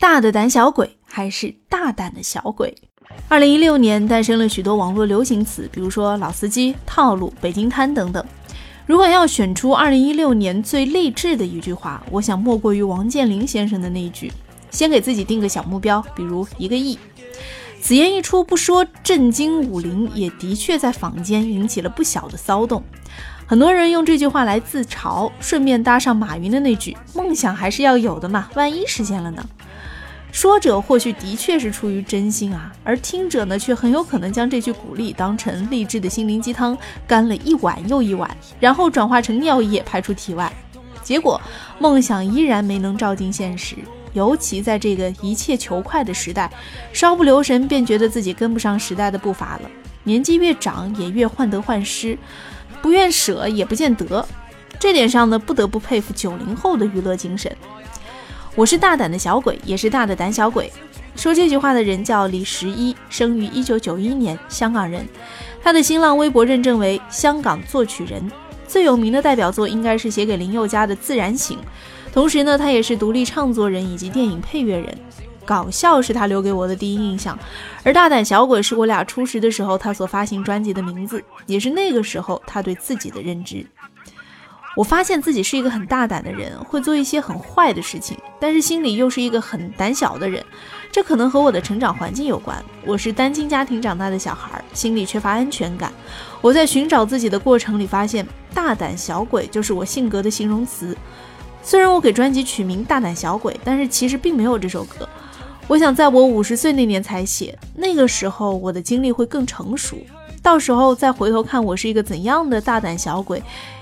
大的胆小鬼还是大胆的小鬼？二零一六年诞生了许多网络流行词，比如说老司机、套路、北京滩等等。如果要选出二零一六年最励志的一句话，我想莫过于王健林先生的那一句：“先给自己定个小目标，比如一个亿。”此言一出，不说震惊武林，也的确在坊间引起了不小的骚动。很多人用这句话来自嘲，顺便搭上马云的那句：“梦想还是要有的嘛，万一实现了呢？”说者或许的确是出于真心啊，而听者呢，却很有可能将这句鼓励当成励志的心灵鸡汤，干了一碗又一碗，然后转化成尿液排出体外，结果梦想依然没能照进现实。尤其在这个一切求快的时代，稍不留神便觉得自己跟不上时代的步伐了。年纪越长，也越患得患失，不愿舍也不见得。这点上呢，不得不佩服九零后的娱乐精神。我是大胆的小鬼，也是大的胆小鬼。说这句话的人叫李十一，生于一九九一年，香港人。他的新浪微博认证为香港作曲人，最有名的代表作应该是写给林宥嘉的《自然醒》。同时呢，他也是独立唱作人以及电影配乐人。搞笑是他留给我的第一印象，而大胆小鬼是我俩初识的时候他所发行专辑的名字，也是那个时候他对自己的认知。我发现自己是一个很大胆的人，会做一些很坏的事情，但是心里又是一个很胆小的人。这可能和我的成长环境有关。我是单亲家庭长大的小孩，心里缺乏安全感。我在寻找自己的过程里，发现“大胆小鬼”就是我性格的形容词。虽然我给专辑取名“大胆小鬼”，但是其实并没有这首歌。我想在我五十岁那年才写，那个时候我的经历会更成熟，到时候再回头看我是一个怎样的大胆小鬼。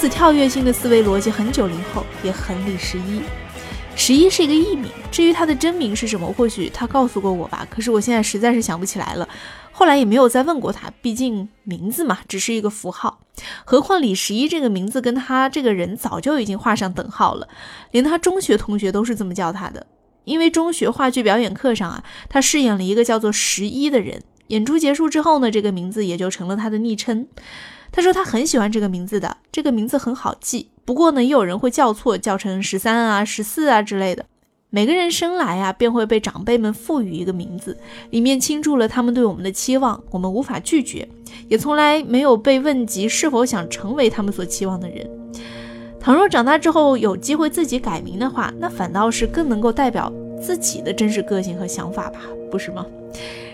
此跳跃性的思维逻辑，很九零后，也很李十一。十一是一个艺名，至于他的真名是什么，或许他告诉过我吧。可是我现在实在是想不起来了，后来也没有再问过他。毕竟名字嘛，只是一个符号。何况李十一这个名字跟他这个人早就已经画上等号了，连他中学同学都是这么叫他的。因为中学话剧表演课上啊，他饰演了一个叫做十一的人。演出结束之后呢，这个名字也就成了他的昵称。他说他很喜欢这个名字的，这个名字很好记。不过呢，也有人会叫错，叫成十三啊、十四啊之类的。每个人生来啊，便会被长辈们赋予一个名字，里面倾注了他们对我们的期望，我们无法拒绝，也从来没有被问及是否想成为他们所期望的人。倘若长大之后有机会自己改名的话，那反倒是更能够代表自己的真实个性和想法吧，不是吗？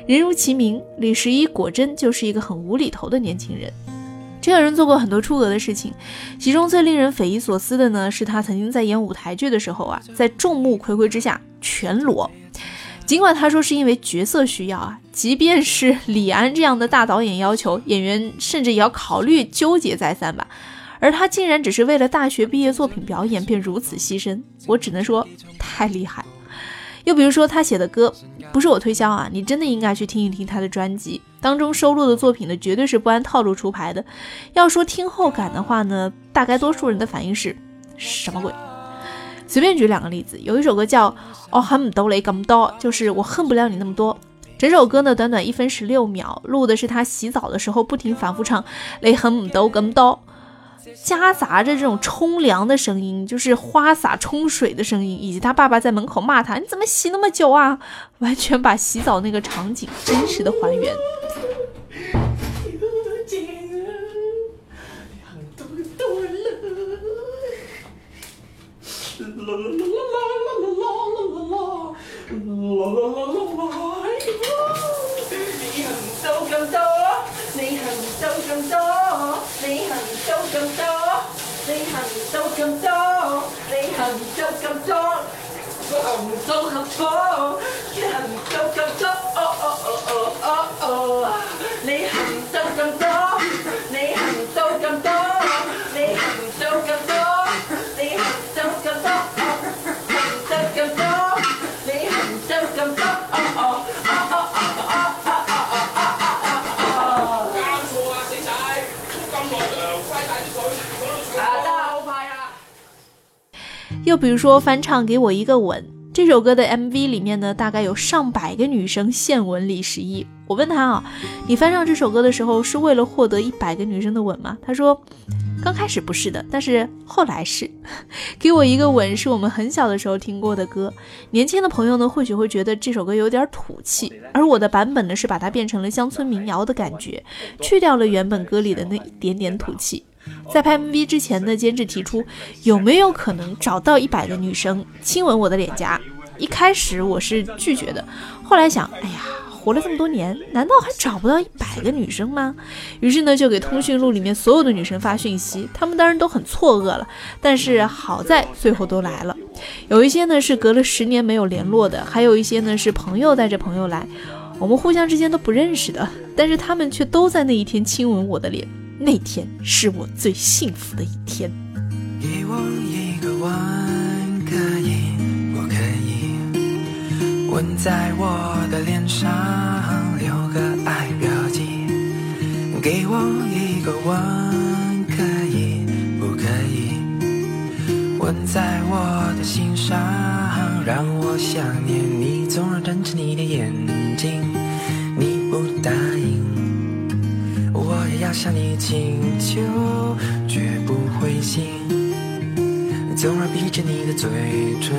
人如其名，李十一果真就是一个很无厘头的年轻人。这个人做过很多出格的事情，其中最令人匪夷所思的呢，是他曾经在演舞台剧的时候啊，在众目睽睽之下全裸。尽管他说是因为角色需要啊，即便是李安这样的大导演要求，演员甚至也要考虑纠结再三吧。而他竟然只是为了大学毕业作品表演，便如此牺牲，我只能说太厉害。又比如说他写的歌，不是我推销啊，你真的应该去听一听他的专辑当中收录的作品呢，绝对是不按套路出牌的。要说听后感的话呢，大概多数人的反应是什么鬼？随便举两个例子，有一首歌叫《哦恨不得雷咁多》，就是我恨不了你那么多。整首歌呢，短短一分十六秒，录的是他洗澡的时候不停反复唱“雷恨不得咁多”。夹杂着这种冲凉的声音，就是花洒冲水的声音，以及他爸爸在门口骂他：“你怎么洗那么久啊？”完全把洗澡那个场景真实的还原。你咁多，你含得咁多，你行得咁多，我含得咁多，你行得咁多，哦哦哦哦哦，你咁多。又比如说翻唱《给我一个吻》这首歌的 MV 里面呢，大概有上百个女生献吻李十一。我问他啊，你翻唱这首歌的时候是为了获得一百个女生的吻吗？他说，刚开始不是的，但是后来是。给我一个吻是我们很小的时候听过的歌，年轻的朋友呢或许会觉得这首歌有点土气，而我的版本呢是把它变成了乡村民谣的感觉，去掉了原本歌里的那一点点土气。在拍 MV 之前呢，监制提出有没有可能找到一百个女生亲吻我的脸颊？一开始我是拒绝的，后来想，哎呀，活了这么多年，难道还找不到一百个女生吗？于是呢，就给通讯录里面所有的女生发讯息，她们当然都很错愕了，但是好在最后都来了。有一些呢是隔了十年没有联络的，还有一些呢是朋友带着朋友来，我们互相之间都不认识的，但是他们却都在那一天亲吻我的脸。那天是我最幸福的一天。给我一个吻，可以不可以？吻在我的脸上，留个爱标记。给我一个吻，可以不可以？吻在我的心上，让我想念你，总是瞪着你的眼睛，你不答应。我也要向你请求，绝不灰心。纵然闭着你的嘴唇，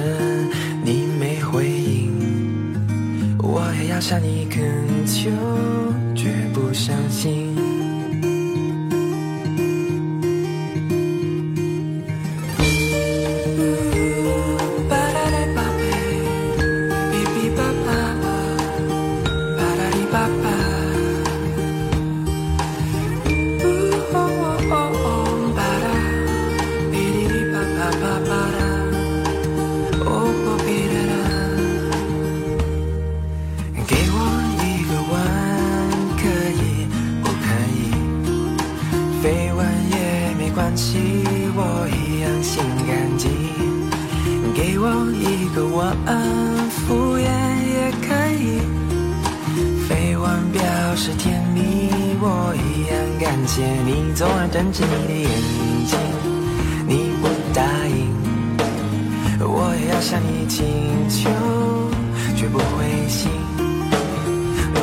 你没回应。我也要向你恳求，绝不伤心。是甜蜜，我一样感谢你，总爱瞪着你的眼睛，你不答应，我也要向你请求，绝不灰心。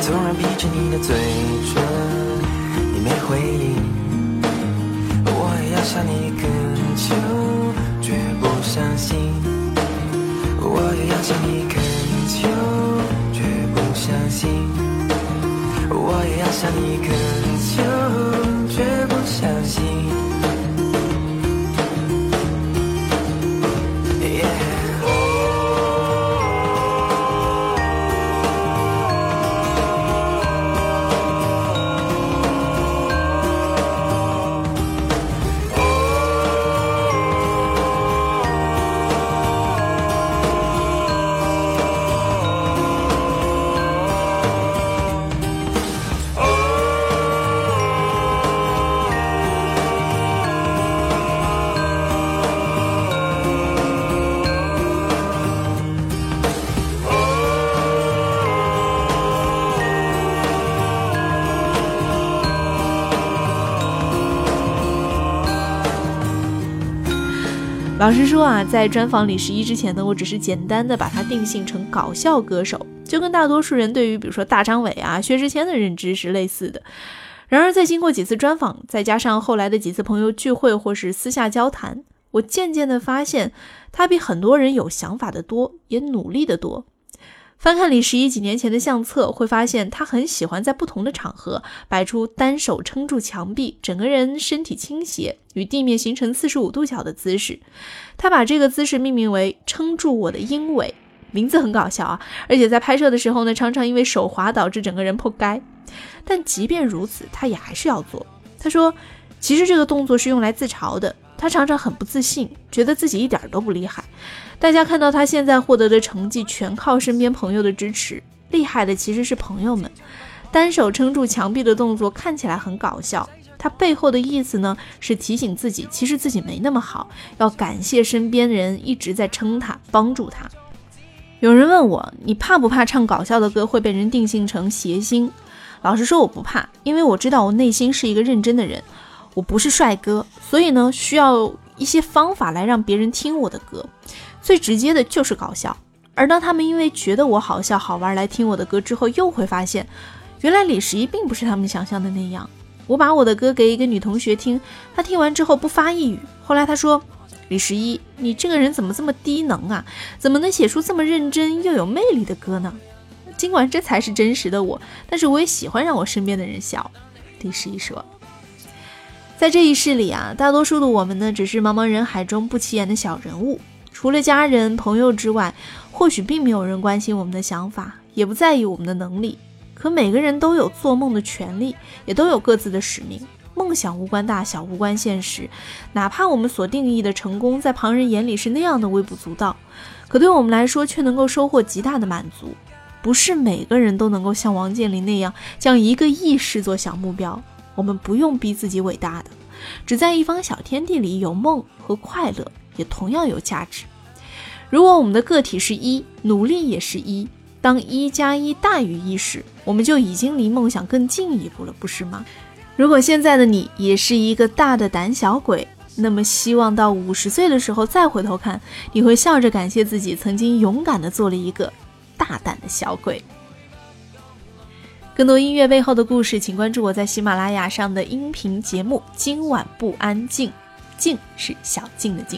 纵然闭着你的嘴唇，你没回应，我也要向你恳求，绝不伤心。我也要向你恳那一刻老实说啊，在专访李十一之前呢，我只是简单的把他定性成搞笑歌手，就跟大多数人对于比如说大张伟啊、薛之谦的认知是类似的。然而，在经过几次专访，再加上后来的几次朋友聚会或是私下交谈，我渐渐的发现，他比很多人有想法的多，也努力的多。翻看李十一几年前的相册，会发现他很喜欢在不同的场合摆出单手撑住墙壁，整个人身体倾斜，与地面形成四十五度角的姿势。他把这个姿势命名为“撑住我的鹰尾”，名字很搞笑啊！而且在拍摄的时候呢，常常因为手滑导致整个人破街。但即便如此，他也还是要做。他说：“其实这个动作是用来自嘲的。”他常常很不自信，觉得自己一点都不厉害。大家看到他现在获得的成绩，全靠身边朋友的支持。厉害的其实是朋友们。单手撑住墙壁的动作看起来很搞笑，他背后的意思呢，是提醒自己，其实自己没那么好，要感谢身边人一直在撑他，帮助他。有人问我，你怕不怕唱搞笑的歌会被人定性成谐星？老实说，我不怕，因为我知道我内心是一个认真的人。我不是帅哥，所以呢，需要一些方法来让别人听我的歌。最直接的就是搞笑。而当他们因为觉得我好笑好玩来听我的歌之后，又会发现，原来李十一并不是他们想象的那样。我把我的歌给一个女同学听，她听完之后不发一语。后来她说：“李十一，你这个人怎么这么低能啊？怎么能写出这么认真又有魅力的歌呢？”尽管这才是真实的我，但是我也喜欢让我身边的人笑。李十一说。在这一世里啊，大多数的我们呢，只是茫茫人海中不起眼的小人物。除了家人朋友之外，或许并没有人关心我们的想法，也不在意我们的能力。可每个人都有做梦的权利，也都有各自的使命。梦想无关大小，无关现实。哪怕我们所定义的成功，在旁人眼里是那样的微不足道，可对我们来说，却能够收获极大的满足。不是每个人都能够像王健林那样，将一个亿视作小目标。我们不用逼自己伟大的，只在一方小天地里有梦和快乐，也同样有价值。如果我们的个体是一，努力也是一。当一加一大于一时，我们就已经离梦想更进一步了，不是吗？如果现在的你也是一个大的胆小鬼，那么希望到五十岁的时候再回头看，你会笑着感谢自己曾经勇敢的做了一个大胆的小鬼。更多音乐背后的故事，请关注我在喜马拉雅上的音频节目《今晚不安静》，静是小静的静。